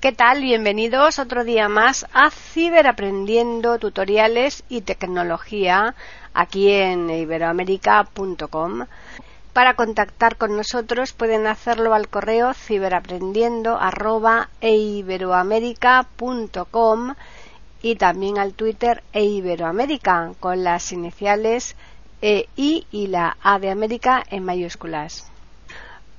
¿Qué tal? Bienvenidos otro día más a Ciberaprendiendo tutoriales y tecnología aquí en iberoamérica.com. Para contactar con nosotros pueden hacerlo al correo ciberaprendiendo@eiberoamerica.com y también al Twitter eiberoamérica con las iniciales E I y la A de América en mayúsculas.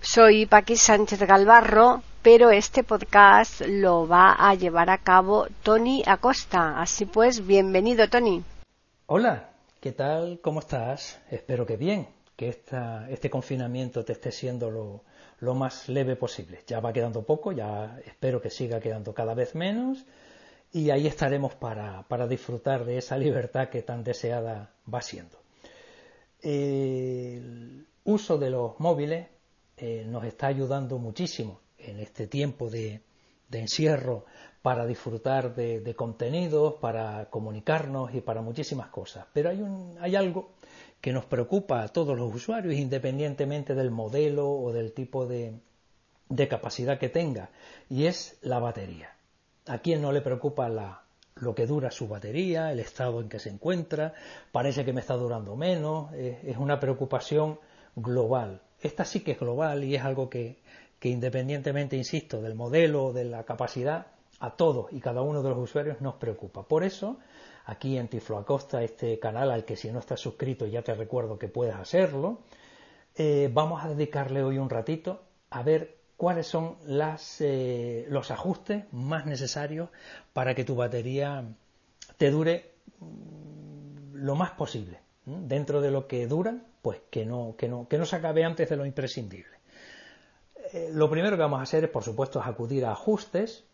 Soy Paqui Sánchez Galvarro, pero este podcast lo va a llevar a cabo Tony Acosta. Así pues, bienvenido Tony. Hola, ¿qué tal? ¿Cómo estás? Espero que bien, que esta, este confinamiento te esté siendo lo, lo más leve posible. Ya va quedando poco, ya espero que siga quedando cada vez menos y ahí estaremos para, disfrutar de esa libertad que tan deseada va siendo. El uso de los móviles eh, nos está ayudando muchísimo en este tiempo de, encierro para disfrutar de, contenidos, para comunicarnos y para muchísimas cosas. Pero hay, un, hay algo que nos preocupa a todos los usuarios, independientemente del modelo o del tipo de, de capacidad que tenga, y es la batería. ¿A quién no le preocupa la, lo que dura su batería, el estado en que se encuentra? Parece que me está durando menos, es una preocupación global. Esta sí que es global y es algo que, que independientemente, insisto, del modelo, de la capacidad, a todos y cada uno de los usuarios nos preocupa. Por eso, aquí en Tiflo Acosta, este canal al que si no estás suscrito ya te recuerdo que puedes hacerlo, eh, vamos a dedicarle hoy un ratito a ver cuáles son las, eh, los ajustes más necesarios para que tu batería te dure mm, lo más posible. Dentro de lo que dura, pues que no, que no, que no se acabe antes de lo imprescindible. Eh, lo primero que vamos a hacer es, por supuesto, acudir a ajustes.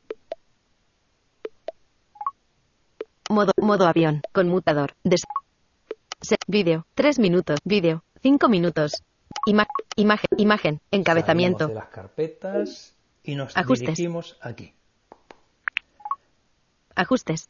Modo, modo avión, conmutador, des vídeo, 3 minutos, vídeo, 5 minutos, imagen, imagen, encabezamiento. de las carpetas y nos Ajustes. dirigimos aquí. Ajustes.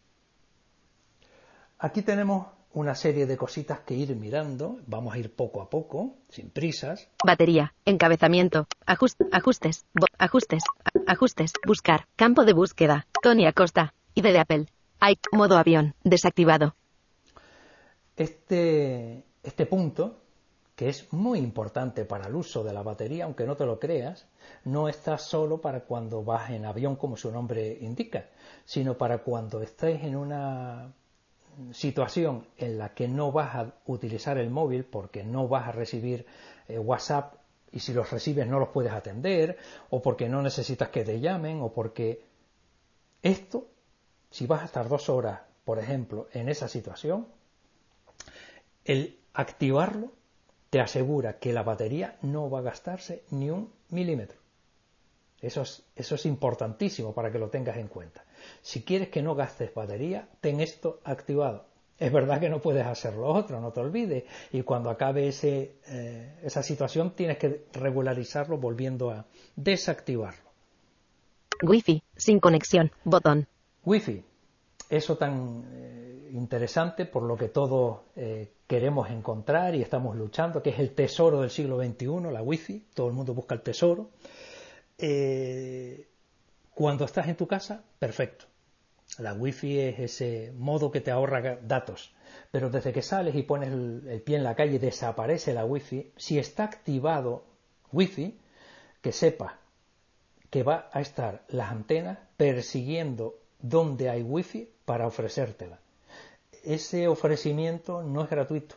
Aquí tenemos una serie de cositas que ir mirando. Vamos a ir poco a poco, sin prisas. Batería, encabezamiento, ajustes, ajustes, ajustes, buscar, campo de búsqueda, Tony Acosta, ID de Apple. Hay modo avión, desactivado. Este, este punto, que es muy importante para el uso de la batería, aunque no te lo creas, no está solo para cuando vas en avión, como su nombre indica, sino para cuando estés en una situación en la que no vas a utilizar el móvil porque no vas a recibir eh, WhatsApp y si los recibes no los puedes atender o porque no necesitas que te llamen o porque esto, si vas a estar dos horas, por ejemplo, en esa situación, el activarlo te asegura que la batería no va a gastarse ni un milímetro. Eso es, eso es importantísimo para que lo tengas en cuenta. Si quieres que no gastes batería, ten esto activado. Es verdad que no puedes hacer lo otro, no te olvides. Y cuando acabe ese, eh, esa situación tienes que regularizarlo volviendo a desactivarlo. Wi-Fi, sin conexión, botón. Wi-Fi, eso tan eh, interesante por lo que todos eh, queremos encontrar y estamos luchando, que es el tesoro del siglo XXI, la Wi-Fi. Todo el mundo busca el tesoro. Cuando estás en tu casa, perfecto. La wifi es ese modo que te ahorra datos. Pero desde que sales y pones el, pie en la calle desaparece la wifi. Si está activado wifi, que sepa que va a estar las antenas persiguiendo donde hay wifi para ofrecértela. Ese ofrecimiento no es gratuito.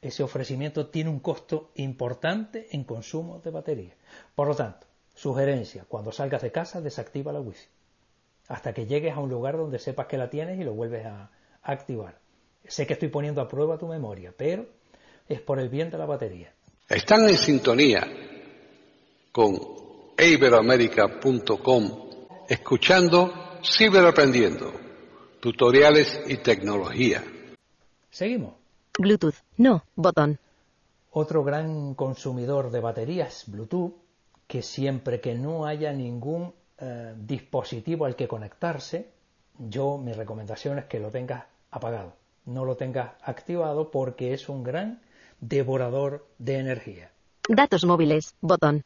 Ese ofrecimiento tiene un costo importante en consumo de batería. Por lo tanto, Sugerencia, cuando salgas de casa desactiva la wifi hasta que llegues a un lugar donde sepas que la tienes y lo vuelves a activar. Sé que estoy poniendo a prueba tu memoria, pero es por el bien de la batería. Están en sintonía con iberoamerica.com escuchando Ciberaprendiendo, tutoriales y tecnología. Seguimos. Bluetooth, no, botón. Otro gran consumidor de baterías Bluetooth, que siempre que no haya ningún eh, dispositivo al que conectarse, yo mi recomendación es que lo tengas apagado, no lo tengas activado porque es un gran devorador de energía. Datos móviles, botón.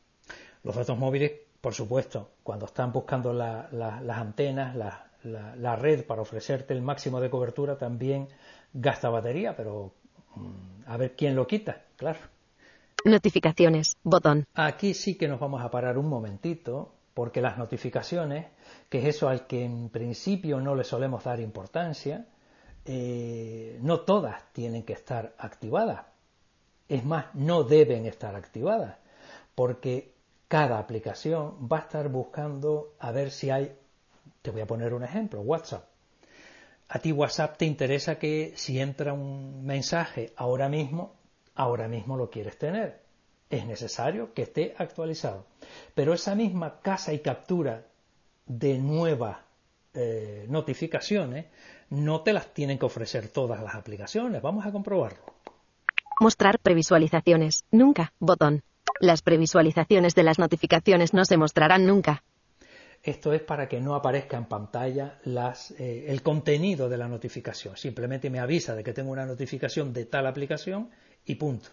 Los datos móviles, por supuesto, cuando están buscando las antenas, la, red para ofrecerte el máximo de cobertura, también gasta batería, pero mm, a ver quién lo quita, claro. Notificaciones, botón. Aquí sí que nos vamos a parar un momentito, porque las notificaciones, que es eso al que en principio no le solemos dar importancia, eh, no todas tienen que estar activadas. Es más, no deben estar activadas, porque cada aplicación va a estar buscando a ver si hay, te voy a poner un ejemplo, WhatsApp. A ti WhatsApp te interesa que si entra un mensaje ahora mismo, ahora mismo lo quieres tener. Es necesario que esté actualizado. Pero esa misma casa y captura de nuevas eh, notificaciones no te las tienen que ofrecer todas las aplicaciones. Vamos a comprobarlo. Mostrar previsualizaciones. Nunca. Botón. Las previsualizaciones de las notificaciones no se mostrarán nunca. Esto es para que no aparezca en pantalla eh, el contenido de la notificación. Simplemente me avisa de que tengo una notificación de tal aplicación y punto.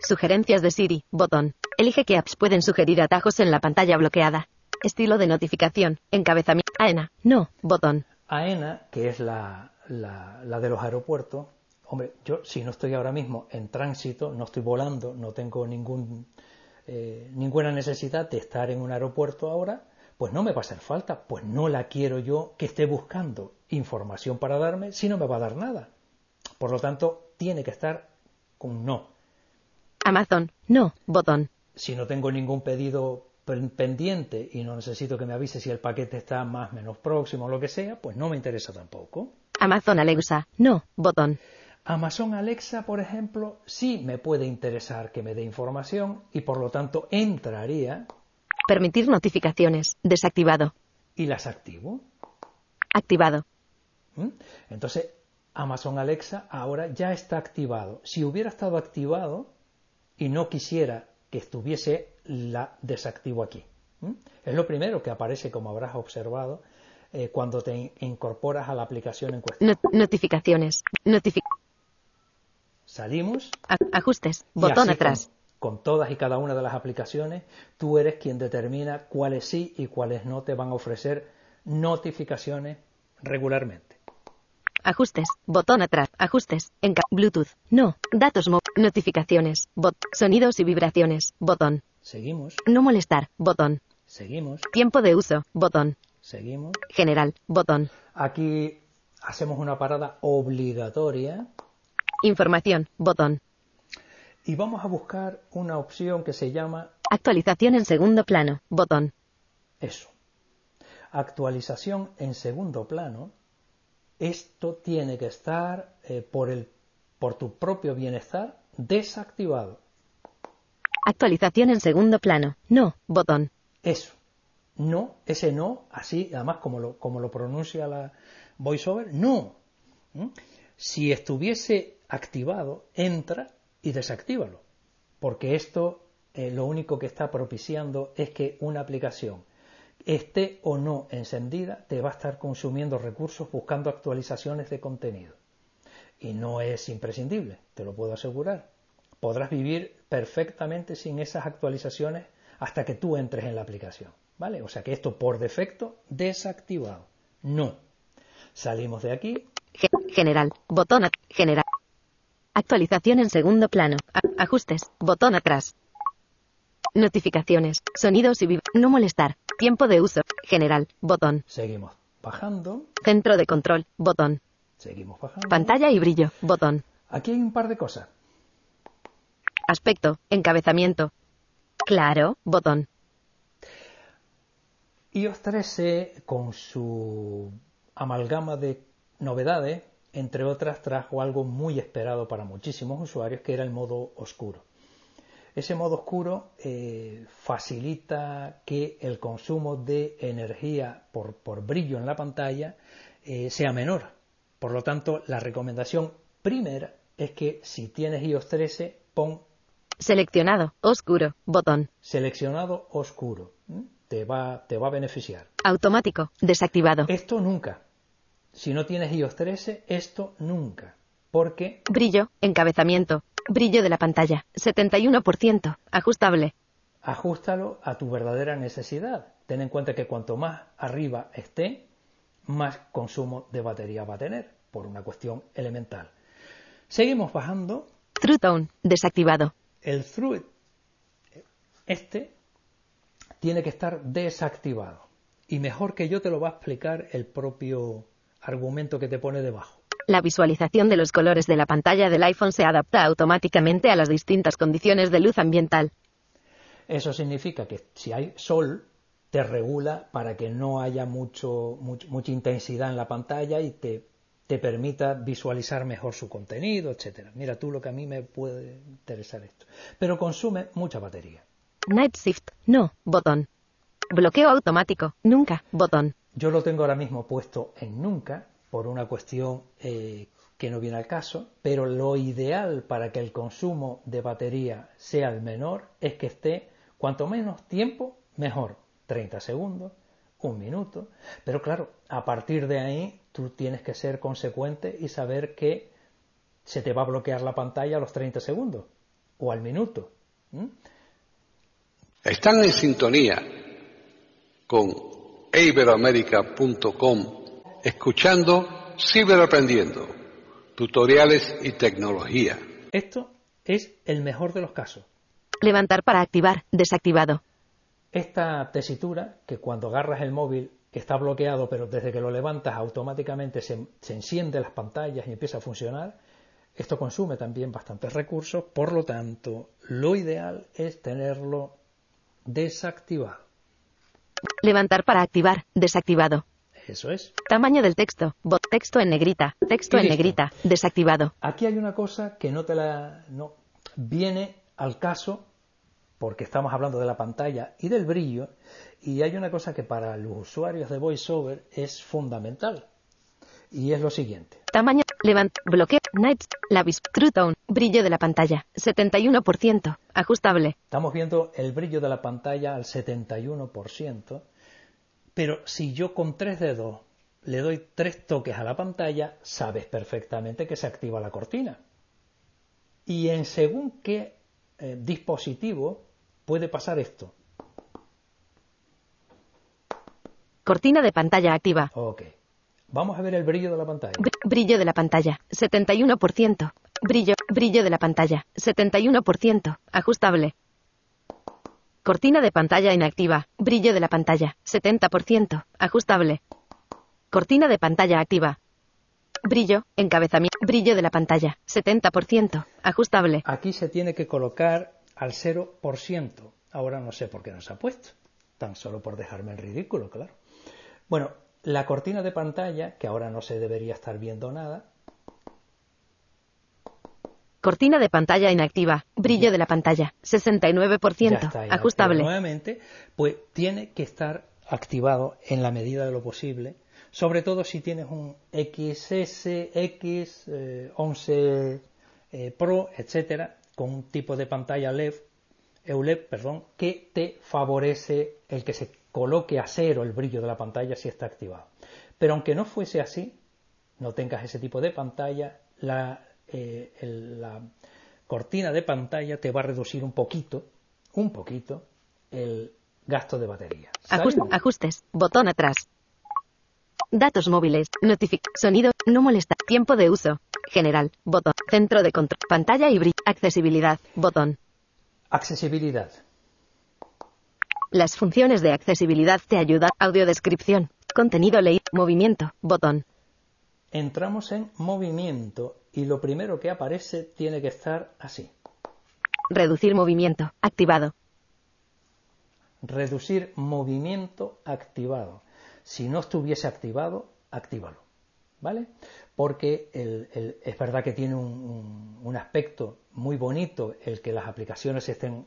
Sugerencias de Siri. Botón. Elige qué apps pueden sugerir atajos en la pantalla bloqueada. Estilo de notificación. Encabezamiento. AENA. No. Botón. AENA, que es la de los aeropuertos, Hombre, yo si no estoy ahora mismo en tránsito, no estoy volando, no tengo ningún, eh, ninguna necesidad de estar en un aeropuerto ahora, pues no me va a hacer falta, pues no la quiero yo que esté buscando información para darme si no me va a dar nada. Por lo tanto, tiene que estar con no. Amazon, no, botón. Si no tengo ningún pedido pendiente y no necesito que me avise si el paquete está más o menos próximo o lo que sea, pues no me interesa tampoco. Amazon Alexa, no, botón. Amazon Alexa, por ejemplo, sí me puede interesar que me dé información y por lo tanto entraría. Permitir notificaciones. Desactivado. ¿Y las activo? Activado. ¿Mm? Entonces, Amazon Alexa ahora ya está activado. Si hubiera estado activado y no quisiera que estuviese, la desactivo aquí. ¿Mm? Es lo primero que aparece, como habrás observado, eh, cuando te incorporas a la aplicación en cuestión. notificaciones. Salimos. ajustes. Botón atrás. Con, todas y cada una de las aplicaciones, tú eres quien determina cuáles sí y cuáles no te van a ofrecer notificaciones regularmente. Ajustes. Botón atrás. Ajustes. En Bluetooth. No. Datos. notificaciones. Bot. Sonidos y vibraciones. Botón. Seguimos. No molestar. Botón. Seguimos. Tiempo de uso. Botón. Seguimos. General. Botón. Aquí hacemos una parada obligatoria Información, botón. Y vamos a buscar una opción que se llama Actualización en segundo plano, botón. Eso. Actualización en segundo plano. Esto tiene que estar eh, por, el, por tu propio bienestar desactivado. Actualización en segundo plano. No, botón. Eso. No, ese no, así, además como lo, como lo pronuncia la voiceover, no. ¿Mm? Si estuviese activado, entra y desactívalo. Porque esto eh, lo único que está propiciando es que una aplicación esté o no encendida, te va a estar consumiendo recursos buscando actualizaciones de contenido. Y no es imprescindible, te lo puedo asegurar. Podrás vivir perfectamente sin esas actualizaciones hasta que tú entres en la aplicación. ¿Vale? O sea que esto por defecto desactivado. No. Salimos de aquí. General. Botón. General. Actualización en segundo plano. ajustes. Botón atrás. Notificaciones. Sonidos y No molestar. Tiempo de uso. General. Botón. Seguimos bajando. Centro de control. Botón. Seguimos bajando. Pantalla y brillo. Botón. Aquí hay un par de cosas. Aspecto. Encabezamiento. Claro. Botón. iOS 13 con su amalgama de novedades entre otras, trajo algo muy esperado para muchísimos usuarios, que era el modo oscuro. Ese modo oscuro eh, facilita que el consumo de energía por, brillo en la pantalla eh, sea menor. Por lo tanto, la recomendación primera es que si tienes iOS 13, pon Seleccionado. Oscuro. Botón. Seleccionado oscuro. Te va, te va a beneficiar. Automático. Desactivado. Esto nunca. Si no tienes iOS 13, esto nunca. Porque Brillo. Encabezamiento. Brillo de la pantalla. 71%. Ajustable. ajustalo a tu verdadera necesidad. Ten en cuenta que cuanto más arriba esté, más consumo de batería va a tener, por una cuestión elemental. Seguimos bajando. True Tone. Desactivado. El through, este, tiene que estar desactivado. Y mejor que yo te lo va a explicar el propio argumento que te pone debajo. La visualización de los colores de la pantalla del iPhone se adapta automáticamente a las distintas condiciones de luz ambiental. Eso significa que si hay sol, te regula para que no haya mucho, much- mucha intensidad en la pantalla y te, te permita visualizar mejor su contenido, etcétera. Mira tú lo que a mí me puede interesar esto. Pero consume mucha batería. Night Shift. No. Botón. Bloqueo automático. Nunca. Botón. Yo lo tengo ahora mismo puesto en nunca por una cuestión eh, que no viene al caso, pero lo ideal para que el consumo de batería sea el menor es que esté cuanto menos tiempo, mejor. 30 segundos, un minuto. Pero claro, a partir de ahí tú tienes que ser consecuente y saber que se te va a bloquear la pantalla a los 30 segundos o al minuto. Están en sintonía con iberoamérica.com escuchando Ciberaprendiendo, tutoriales y tecnología. Esto es el mejor de los casos. Levantar para activar. Desactivado. Esta tesitura, que cuando agarras el móvil está bloqueado, pero desde que lo levantas automáticamente se, se encienden las pantallas y empieza a funcionar, esto consume también bastantes recursos, por lo tanto, lo ideal es tenerlo desactivado. Levantar para activar. Desactivado. Eso es. Tamaño del texto. Bot texto en negrita. Texto en negrita. Desactivado. Aquí hay una cosa que no te la no viene al caso porque estamos hablando de la pantalla y del brillo y hay una cosa que para los usuarios de VoiceOver es fundamental y es lo siguiente. Tamaño. Levant. Bloqueo. Night. True Tone. Brillo de la pantalla. 71%. Ajustable. Estamos viendo el brillo de la pantalla al 71%, pero si yo con tres dedos le doy tres toques a la pantalla, sabes perfectamente que se activa la cortina. Y en según qué eh, dispositivo puede pasar esto. Cortina de pantalla activa. Ok. Vamos a ver el brillo de la pantalla. Br- Brillo de la pantalla. 71%. Brillo. Brillo de la pantalla. 71%. Ajustable. Cortina de pantalla inactiva. Brillo de la pantalla. 70%. Ajustable. Cortina de pantalla activa. Brillo. Encabezamiento. Brillo de la pantalla. 70%. Ajustable. Aquí se tiene que colocar al 0%. Ahora no sé por qué no se ha puesto. Tan solo por dejarme el ridículo, claro. Bueno, la cortina de pantalla, que ahora no se debería estar viendo nada, Cortina de pantalla inactiva. Brillo de la pantalla. 69%. ya está inactiva Ajustable. nuevamente, pues tiene que estar activado en la medida de lo posible, sobre todo si tienes un XS, X, eh, 11 eh, Pro, etcétera, con un tipo de pantalla LED, EULED, perdón, que te favorece el que se coloque a cero el brillo de la pantalla si está activado. Pero aunque no fuese así, no tengas ese tipo de pantalla, la, eh, el- la cortina de pantalla te va a reducir un poquito, un poquito, el gasto de batería. Ajustes. Botón atrás. Datos móviles. Notific. Sonido. No molesta. Tiempo de uso. General. Botón. Centro de control. Pantalla y brillo. Accesibilidad. Botón. Accesibilidad. Las funciones de accesibilidad te ayudan. Audiodescripción. Contenido leído. Movimiento. Botón. Entramos en movimiento y lo primero que aparece tiene que estar así. Reducir movimiento. Activado. Reducir movimiento activado. Si no estuviese activado, actívalo. ¿Vale? Porque el- el- es verdad que tiene un, un- un aspecto muy bonito el que las aplicaciones estén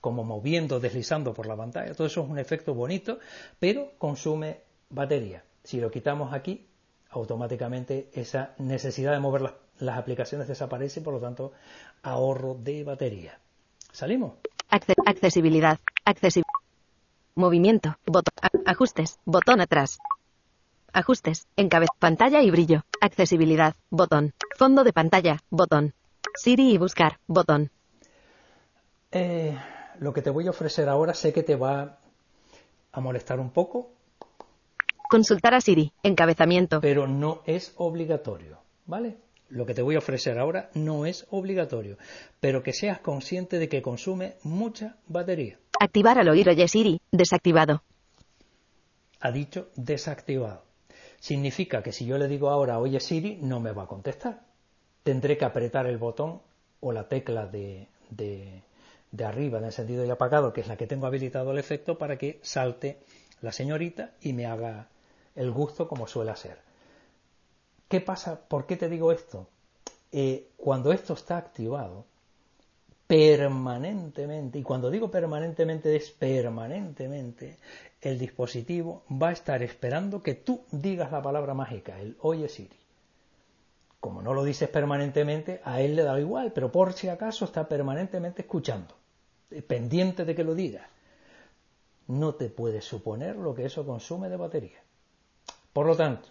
como moviendo, deslizando por la pantalla. Todo eso es un efecto bonito, pero consume batería. Si lo quitamos aquí, automáticamente esa necesidad de mover las, las aplicaciones desaparece, por lo tanto, ahorro de batería. Salimos. Acce- accesibilidad. Accesi- Movimiento. Botón. ajustes. Botón atrás. Ajustes. Encabez. Pantalla y brillo. Accesibilidad. Botón. Fondo de pantalla. Botón. Siri y buscar. Botón. Eh, lo que te voy a ofrecer ahora sé que te va a molestar un poco, Consultar a Siri. Encabezamiento. pero no es obligatorio, ¿vale? Lo que te voy a ofrecer ahora no es obligatorio, pero que seas consciente de que consume mucha batería. Activar al oír Oye Siri. Desactivado. Ha dicho desactivado. Significa que si yo le digo ahora oye Siri, no me va a contestar. Tendré que apretar el botón o la tecla de, de, de arriba de encendido y apagado, que es la que tengo habilitado el efecto, para que salte la señorita y me haga el gusto como suele hacer. ¿Qué pasa? ¿Por qué te digo esto? Eh, cuando esto está activado, permanentemente, y cuando digo permanentemente es permanentemente, el dispositivo va a estar esperando que tú digas la palabra mágica, el oye Siri. Como no lo dices permanentemente, a él le da igual, pero por si acaso está permanentemente escuchando, eh, pendiente de que lo digas. No te puedes suponer lo que eso consume de batería. Por lo tanto,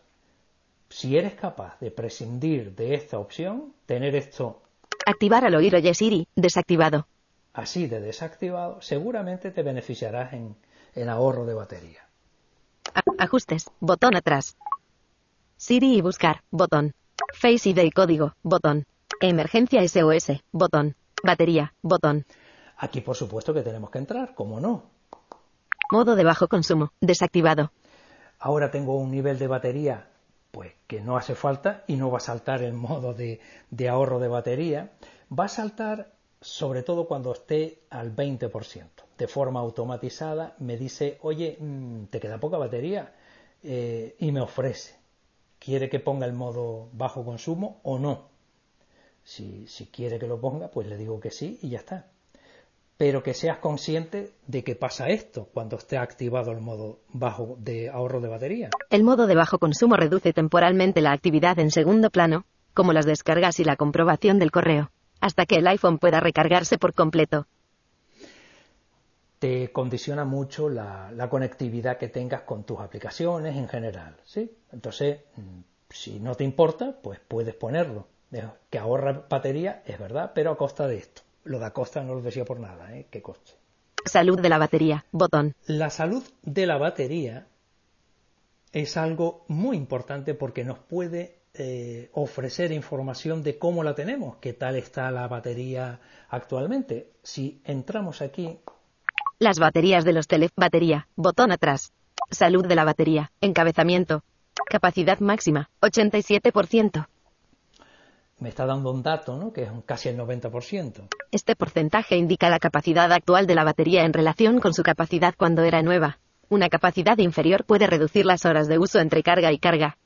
si eres capaz de prescindir de esta opción, tener esto Activar al oír Oye Siri. Desactivado. así de desactivado, seguramente te beneficiarás en, en ahorro de batería. A- ajustes. Botón atrás. Siri y buscar. Botón. Face ID y código. Botón. Emergencia SOS. Botón. Batería. Botón. Aquí, por supuesto, que tenemos que entrar, como no. Modo de bajo consumo. Desactivado. Ahora tengo un nivel de batería pues que no hace falta y no va a saltar el modo de, de ahorro de batería. Va a saltar sobre todo cuando esté al 20%. De forma automatizada me dice, oye, mm, te queda poca batería eh, y me ofrece. ¿Quiere que ponga el modo bajo consumo o no? Si, si quiere que lo ponga, pues le digo que sí y ya está. Pero que seas consciente de que pasa esto cuando esté activado el modo bajo de ahorro de batería. El modo de bajo consumo reduce temporalmente la actividad en segundo plano, como las descargas y la comprobación del correo, hasta que el iPhone pueda recargarse por completo. Te condiciona mucho la, la conectividad que tengas con tus aplicaciones en general, ¿sí? Entonces, mm, si no te importa, pues puedes ponerlo. Que ahorra batería, es verdad, pero a costa de esto. Lo de a costa no lo decía por nada, ¿eh? ¿Qué coste? Salud de la batería. Botón. La salud de la batería es algo muy importante porque nos puede eh, ofrecer información de cómo la tenemos, qué tal está la batería actualmente. Si entramos aquí, Las baterías de los tele... Batería. Botón atrás. Salud de la batería. Encabezamiento. Capacidad máxima. 87%. me está dando un dato, ¿no? que es casi el 90%. Este porcentaje indica la capacidad actual de la batería en relación con su capacidad cuando era nueva. Una capacidad inferior puede reducir las horas de uso entre carga y carga.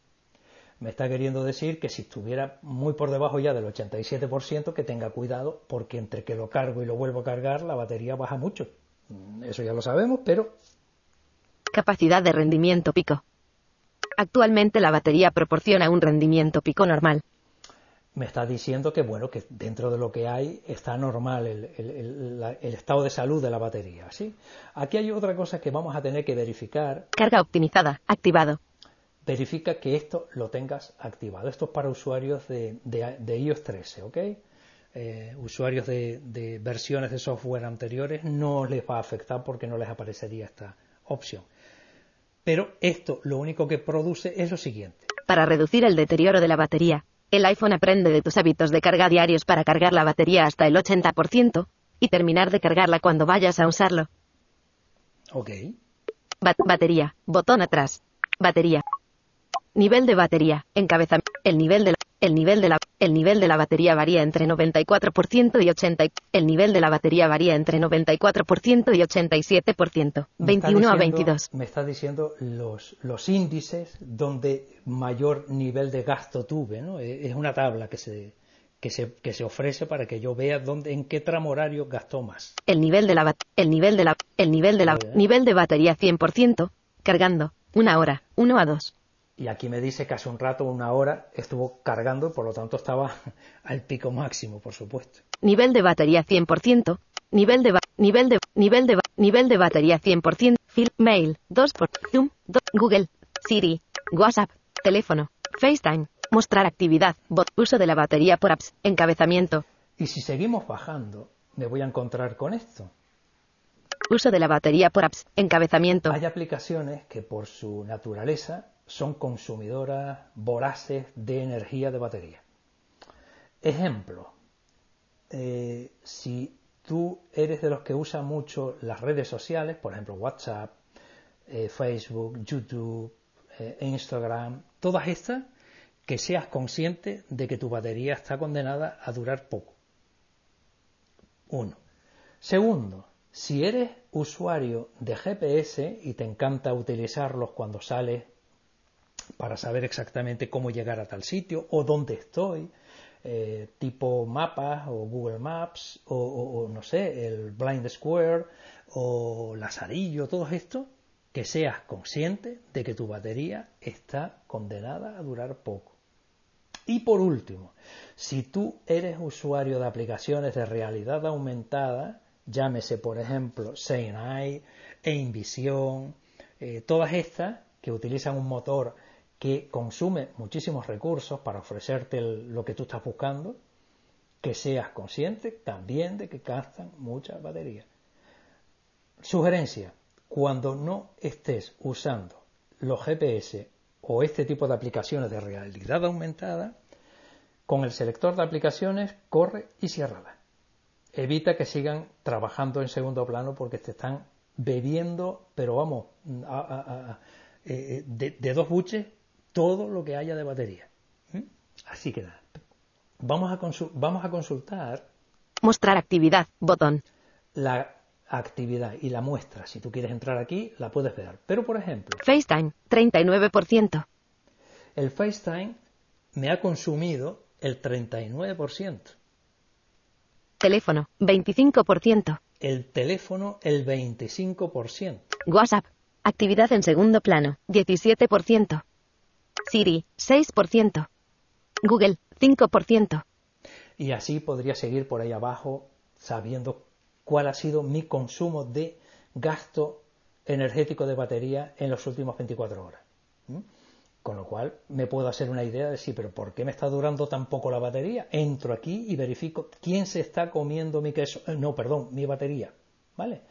Me está queriendo decir que si estuviera muy por debajo ya del 87%, que tenga cuidado, porque entre que lo cargo y lo vuelvo a cargar, la batería baja mucho. Mm, Eso ya lo sabemos, pero Capacidad de rendimiento pico. Actualmente la batería proporciona un rendimiento pico normal. me está diciendo que bueno que dentro de lo que hay está normal el, el- el- la- el estado de salud de la batería ¿sí? aquí hay otra cosa que vamos a tener que verificar Carga optimizada. Activado. verifica que esto lo tengas activado esto es para usuarios de, de- de iOS 13 ¿ok? Eh, usuarios de, de versiones de software anteriores no les va a afectar porque no les aparecería esta opción pero esto lo único que produce es lo siguiente Para reducir el deterioro de la batería, el iPhone aprende de tus hábitos de carga diarios para cargar la batería hasta el 80% y terminar de cargarla cuando vayas a usarlo. ¿ok? Ba- batería. Botón atrás. Batería. Nivel de batería. Encabezamiento. El nivel de la, el nivel de la, el nivel de la batería varía entre 94% y 80. y- El nivel de la batería varía entre 94% y 87%. Me está 21 a diciendo- 22. Me está diciendo los, los índices donde mayor nivel de gasto tuve, ¿no? Eh, Es una tabla que se, que se, que se ofrece para que yo vea dónde, en qué tramo horario gastó más. El nivel de la bat- el nivel de la el nivel de la nivel de batería 100%. Cargando. Una hora. 1 a 2. Y aquí me dice que hace un rato, una hora, estuvo cargando y por lo tanto estaba al pico máximo, por supuesto. Nivel de batería 100%. nivel de, nivel de, nivel de, nivel de batería 100%, Fil, mail, 2 por, Zoom, Google, Siri, WhatsApp, teléfono, FaceTime, mostrar actividad, bot, uso de la batería por apps, encabezamiento. Y si seguimos bajando, me voy a encontrar con esto. Uso de la batería por apps, encabezamiento. Hay aplicaciones que por su naturaleza son consumidoras voraces de energía de batería. Ejemplo, eh, si tú eres de los que usa mucho las redes sociales, por ejemplo WhatsApp, eh, Facebook, YouTube, eh, Instagram, todas estas, que seas consciente de que tu batería está condenada a durar poco. Uno. Segundo, si eres usuario de GPS y te encanta utilizarlos cuando sales para saber exactamente cómo llegar a tal sitio o dónde estoy, eh, tipo mapas o Google Maps o, no sé, el Blind Square o Lazarillo, todo esto, que seas consciente de que tu batería está condenada a durar poco. Y por último, si tú eres usuario de aplicaciones de realidad aumentada, llámese por ejemplo Seine, Envision, eh, todas estas que utilizan un motor que consume muchísimos recursos para ofrecerte lo que tú estás buscando, que seas consciente también de que gastan mucha batería. Sugerencia, cuando no estés usando los GPS o este tipo de aplicaciones de realidad aumentada, con el selector de aplicaciones corre y cierra. Evita que sigan trabajando en segundo plano porque te están bebiendo, pero vamos, eh, de dos buches todo lo que haya de batería. ¿Mm? Así que nada. Vamos a, vamos a consultar. Mostrar actividad, botón. La actividad y la muestra. Si tú quieres entrar aquí, la puedes ver. Pero, por ejemplo. FaceTime, 39%. El FaceTime me ha consumido el 39%. Teléfono, 25%. El teléfono, el 25%. WhatsApp, actividad en segundo plano, 17%. Siri, 6%. Google, 5%. Y así podría seguir por ahí abajo sabiendo cuál ha sido mi consumo de gasto energético de batería en los últimos 24 horas. Con lo cual me puedo hacer una idea de sí, pero ¿por qué me está durando tan poco la batería? Entro aquí y verifico quién se está comiendo mi queso. Eh, no, perdón, mi batería. ¿Vale?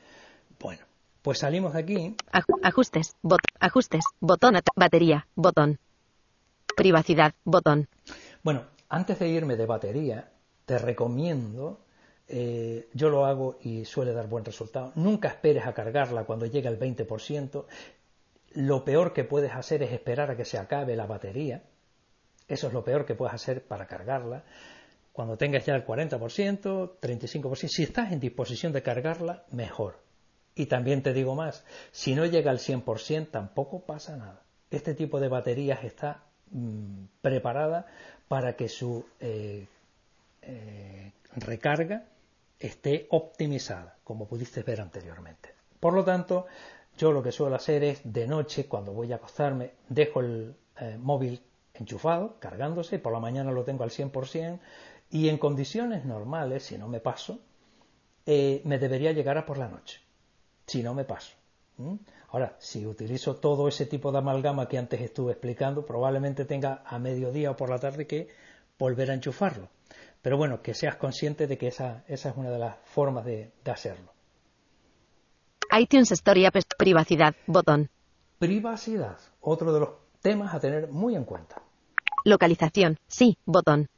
Bueno, pues salimos de aquí. Ajustes, bot, ajustes, botón, batería, botón. Privacidad, botón. Bueno, antes de irme de batería, te recomiendo, eh, yo lo hago y suele dar buen resultado, nunca esperes a cargarla cuando llegue al 20%. Lo peor que puedes hacer es esperar a que se acabe la batería. Eso es lo peor que puedes hacer para cargarla. Cuando tengas ya el 40%, 35%, si estás en disposición de cargarla, mejor. Y también te digo más, si no llega al 100%, tampoco pasa nada. Este tipo de baterías está Mm, preparada para que su eh, eh, recarga esté optimizada, como pudiste ver anteriormente. Por lo tanto, yo lo que suelo hacer es de noche, cuando voy a acostarme, dejo el eh, móvil enchufado, cargándose, por la mañana lo tengo al 100% y en condiciones normales, si no me paso, me debería llegar a por la noche, si no me paso. Ahora, si utilizo todo ese tipo de amalgama que antes estuve explicando, probablemente tenga a mediodía o por la tarde que volver a enchufarlo. Pero bueno, que seas consciente de que esa, es una de las formas de, hacerlo. iTunes Story App Privacidad, botón. Privacidad, otro de los temas a tener muy en cuenta. Localización, sí, botón.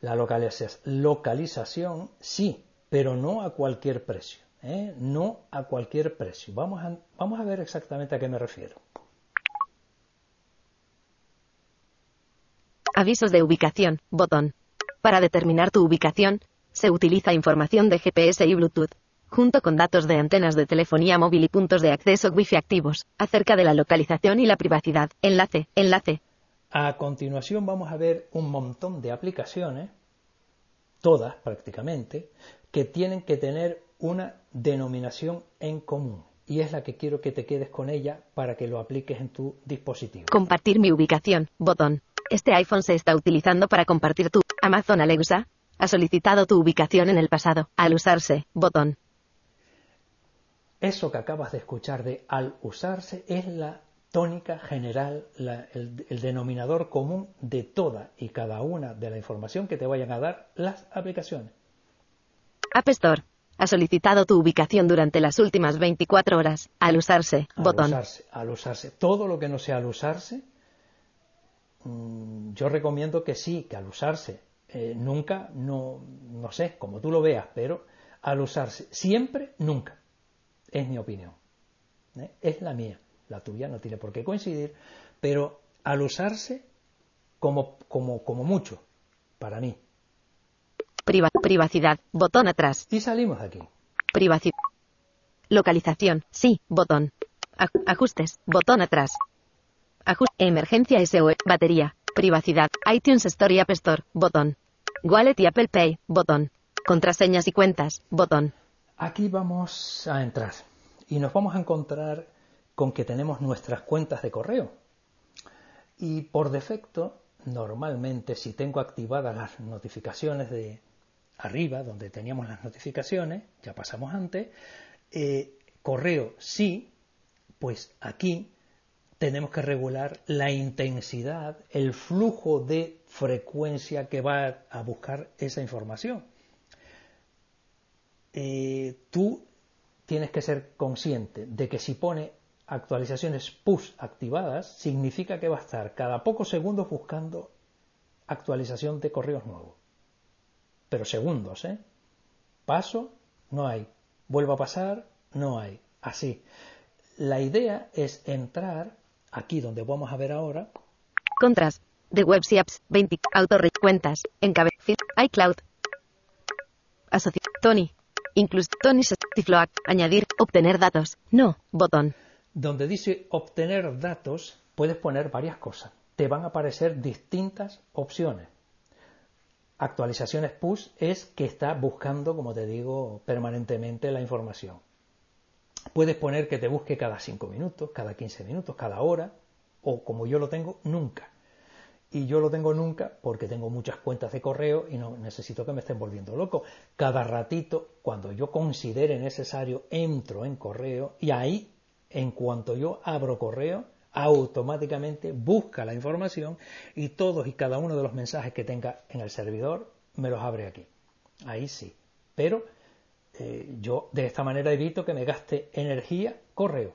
La localización, sí, pero no a cualquier precio. ¿Eh? no a cualquier precio. Vamos a, vamos a ver exactamente a qué me refiero. Avisos de ubicación, botón. Para determinar tu ubicación, se utiliza información de GPS y Bluetooth, junto con datos de antenas de telefonía móvil y puntos de acceso Wi-Fi activos, acerca de la localización y la privacidad. Enlace, enlace. A continuación vamos a ver un montón de aplicaciones, todas prácticamente, que tienen que tener una denominación en común y es la que quiero que te quedes con ella para que lo apliques en tu dispositivo. Compartir mi ubicación, botón. Este iPhone se está utilizando para compartir tu Amazon Alexa. Ha solicitado tu ubicación en el pasado. Al usarse, botón. Eso que acabas de escuchar de al usarse es la tónica general, el, el, denominador común de toda y cada una de la información que te vayan a dar las aplicaciones. App Store. Ha solicitado tu ubicación durante las últimas 24 horas. Al usarse. Al botón. Usarse, al usarse. Todo lo que no sea al usarse, mm, yo recomiendo que sí, que al usarse. Eh, nunca, no, no sé, como tú lo veas, pero al usarse. Siempre, nunca. Es mi opinión. ¿eh? Es la mía. La tuya no tiene por qué coincidir, pero al usarse como, como, como mucho, para mí privacidad. Botón atrás. Y salimos de aquí. Privacidad. Localización. Sí. Botón. ajustes. Botón atrás. Emergencia SOE. Batería. Privacidad. iTunes Store y App Store. Botón. Wallet y Apple Pay. Botón. Contraseñas y cuentas. Botón. Aquí vamos a entrar. Y nos vamos a encontrar con que tenemos nuestras cuentas de correo. Y por defecto, normalmente, si tengo activadas las notificaciones de, arriba, donde teníamos las notificaciones, ya pasamos antes, eh, correo sí, pues aquí tenemos que regular la intensidad, el flujo de frecuencia que va a buscar esa información. Eh, tú tienes que ser consciente de que si pone actualizaciones push activadas, significa que va a estar cada pocos segundos buscando actualización de correos nuevos pero segundos, ¿eh? Paso, no hay. Vuelvo a pasar, no hay. Así. La idea es entrar aquí donde vamos a ver ahora. Contras. De webs y apps. 20. Cuentas. Encabezado. iCloud. Asociar. Tony. Incluso Tony Tifloac. Añadir. Obtener datos. No. Botón. Donde dice obtener datos, puedes poner varias cosas. Te van a aparecer distintas opciones actualizaciones push es que está buscando, como te digo, permanentemente la información. Puedes poner que te busque cada 5 minutos, cada 15 minutos, cada hora, o como yo lo tengo, nunca. Y yo lo tengo nunca porque tengo muchas cuentas de correo y no necesito que me estén volviendo loco. Cada ratito, cuando yo considere necesario, entro en correo y ahí, en cuanto yo abro correo, automáticamente busca la información y todos y cada uno de los mensajes que tenga en el servidor me los abre aquí. Ahí sí. Pero eh, yo de esta manera evito que me gaste energía correo.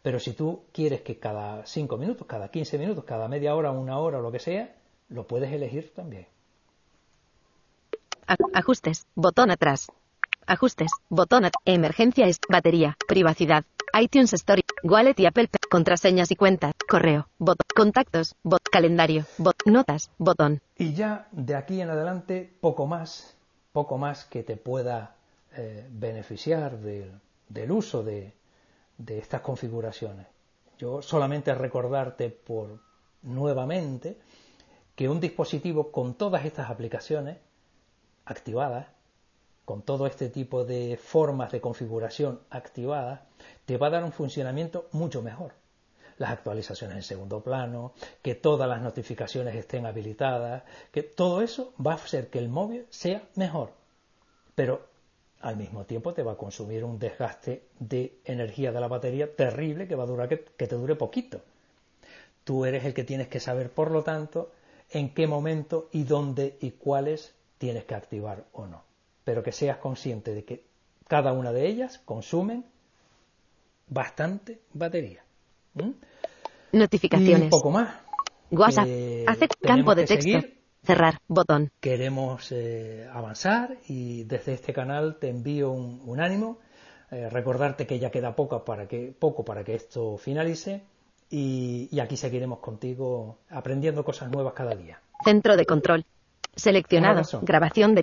Pero si tú quieres que cada 5 minutos, cada 15 minutos, cada media hora, una hora o lo que sea, lo puedes elegir también. Ajustes, botón atrás. Ajustes, botón atrás. Emergencia es batería, privacidad, iTunes Story, Wallet y Apple Pay, contraseñas y cuentas, correo, botón, contactos, bot, calendario, bot, notas, botón. Y ya de aquí en adelante poco más, poco más que te pueda eh, beneficiar del uso de, de estas configuraciones. Yo solamente recordarte por nuevamente que un dispositivo con todas estas aplicaciones activadas con todo este tipo de formas de configuración activadas, te va a dar un funcionamiento mucho mejor. Las actualizaciones en segundo plano, que todas las notificaciones estén habilitadas, que todo eso va a hacer que el móvil sea mejor. Pero al mismo tiempo te va a consumir un desgaste de energía de la batería terrible que va a durar que, que te dure poquito. Tú eres el que tienes que saber, por lo tanto, en qué momento y dónde y cuáles tienes que activar o no pero que seas consciente de que cada una de ellas consumen bastante batería. Notificaciones. un poco más. WhatsApp. Eh, Hace campo de texto. Cerrar. Botón. Queremos eh, avanzar y desde este canal te envío un, ánimo. Eh, recordarte que ya queda poco para que, poco para que esto finalice y, y aquí seguiremos contigo aprendiendo cosas nuevas cada día. Centro de control. Seleccionado. Grabación de.